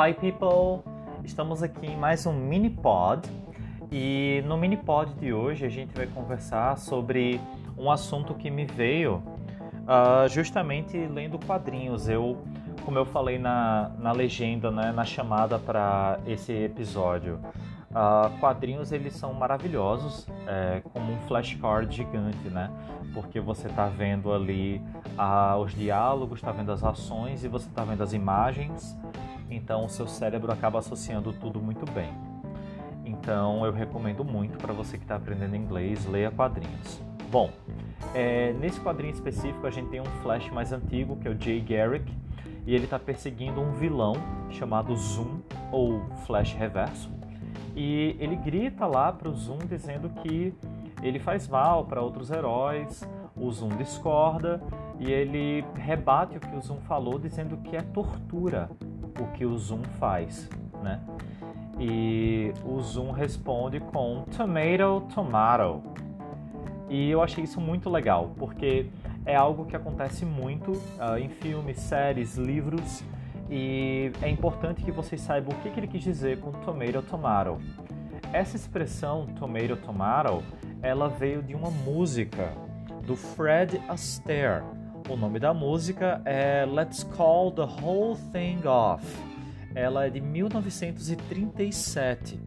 Hi people! Estamos aqui em mais um mini pod e no mini pod de hoje a gente vai conversar sobre um assunto que me veio uh, justamente lendo quadrinhos. Eu, como eu falei na, na legenda, né, na chamada para esse episódio, Uh, quadrinhos eles são maravilhosos, é, como um flashcard gigante, né? Porque você está vendo ali uh, os diálogos, está vendo as ações e você está vendo as imagens. Então o seu cérebro acaba associando tudo muito bem. Então eu recomendo muito para você que está aprendendo inglês, leia quadrinhos. Bom, é, nesse quadrinho específico a gente tem um flash mais antigo que é o Jay Garrick e ele está perseguindo um vilão chamado Zoom ou Flash Reverso e ele grita lá para o Zoom dizendo que ele faz mal para outros heróis. O Zoom discorda e ele rebate o que o Zoom falou, dizendo que é tortura o que o Zoom faz, né? E o Zoom responde com tomato, tomato. E eu achei isso muito legal, porque é algo que acontece muito uh, em filmes, séries, livros e é importante que vocês saibam o que, que ele quis dizer com tomato tomato. Essa expressão tomato tomato, ela veio de uma música do Fred Astaire. O nome da música é Let's Call the Whole Thing Off. Ela é de 1937.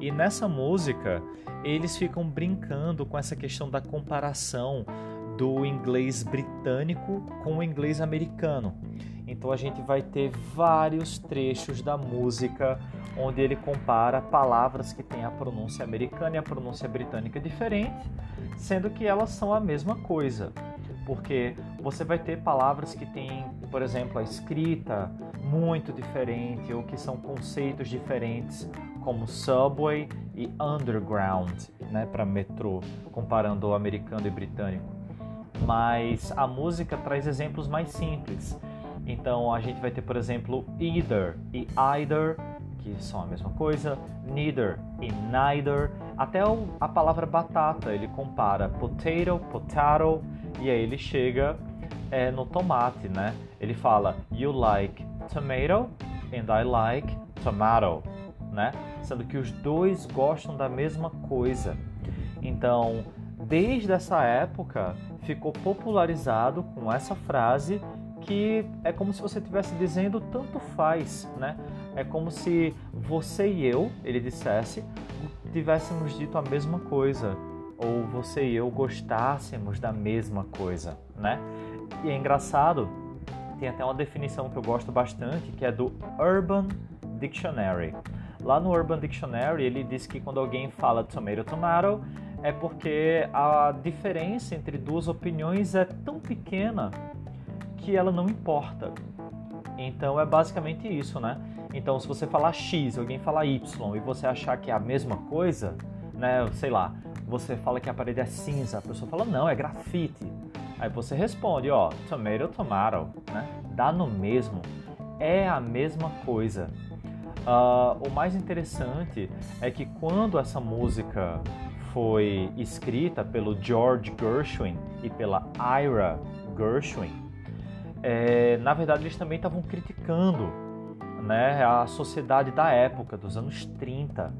E nessa música, eles ficam brincando com essa questão da comparação do inglês britânico com o inglês americano. Então a gente vai ter vários trechos da música onde ele compara palavras que têm a pronúncia americana e a pronúncia britânica diferente, sendo que elas são a mesma coisa. Porque você vai ter palavras que têm, por exemplo, a escrita muito diferente ou que são conceitos diferentes, como subway e underground, né, para metrô, comparando o americano e britânico. Mas a música traz exemplos mais simples. Então a gente vai ter, por exemplo, either e either, que são a mesma coisa, neither e neither. Até a palavra batata ele compara potato, potato, e aí ele chega é, no tomate, né? Ele fala you like tomato and I like tomato, né? Sendo que os dois gostam da mesma coisa. Então, desde essa época, ficou popularizado com essa frase que é como se você estivesse dizendo tanto faz, né? É como se você e eu, ele dissesse, tivéssemos dito a mesma coisa, ou você e eu gostássemos da mesma coisa, né? E é engraçado, tem até uma definição que eu gosto bastante, que é do Urban Dictionary. Lá no Urban Dictionary, ele diz que quando alguém fala tomato, tomato, é porque a diferença entre duas opiniões é tão pequena que ela não importa. Então é basicamente isso, né? Então se você falar X, alguém falar Y e você achar que é a mesma coisa, né? Sei lá, você fala que a parede é cinza, a pessoa fala não, é grafite. Aí você responde, ó, tomato, tomato, né? Dá no mesmo, é a mesma coisa. Uh, o mais interessante é que quando essa música foi escrita pelo George Gershwin e pela Ira Gershwin, é, na verdade eles também estavam criticando né, a sociedade da época, dos anos 30,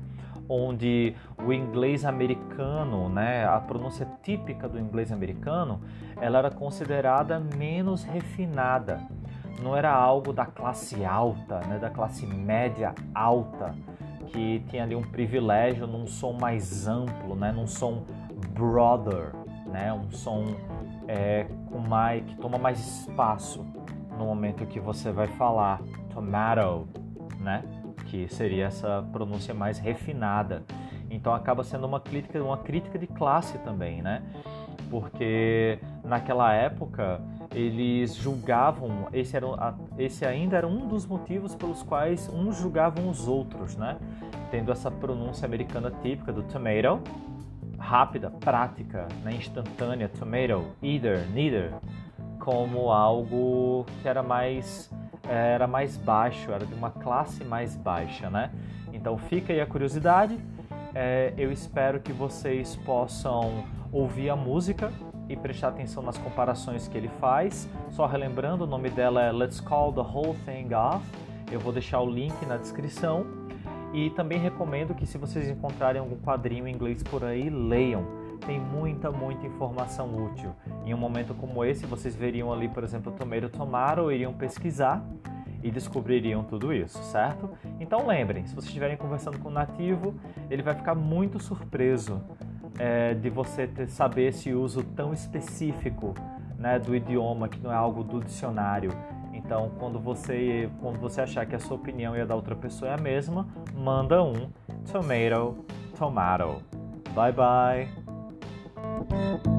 onde o inglês americano, né, a pronúncia típica do inglês americano, ela era considerada menos refinada. Não era algo da classe alta, né, da classe média alta, que tinha ali um privilégio num som mais amplo, né, num som brother, né, um som é, com mais, que toma mais espaço no momento que você vai falar tomato, né? Que seria essa pronúncia mais refinada. Então acaba sendo uma crítica, uma crítica de classe também, né? Porque naquela época eles julgavam, esse, era, esse ainda era um dos motivos pelos quais uns julgavam os outros, né? Tendo essa pronúncia americana típica do tomato, rápida, prática, né, instantânea, tomato, either, neither, como algo que era mais era mais baixo, era de uma classe mais baixa, né? Então fica aí a curiosidade. É, eu espero que vocês possam ouvir a música e prestar atenção nas comparações que ele faz. Só relembrando, o nome dela é Let's Call the Whole Thing Off Eu vou deixar o link na descrição e também recomendo que se vocês encontrarem algum quadrinho em inglês por aí, leiam. Tem muita, muita informação útil. Em um momento como esse, vocês veriam ali, por exemplo, Tomato Tomato, iriam pesquisar e descobririam tudo isso, certo? Então lembrem, se vocês estiverem conversando com o nativo, ele vai ficar muito surpreso é, de você ter, saber esse uso tão específico né, do idioma, que não é algo do dicionário. Então, quando você, quando você achar que a sua opinião e a da outra pessoa é a mesma, manda um tomato, tomato. Bye bye. Thank you.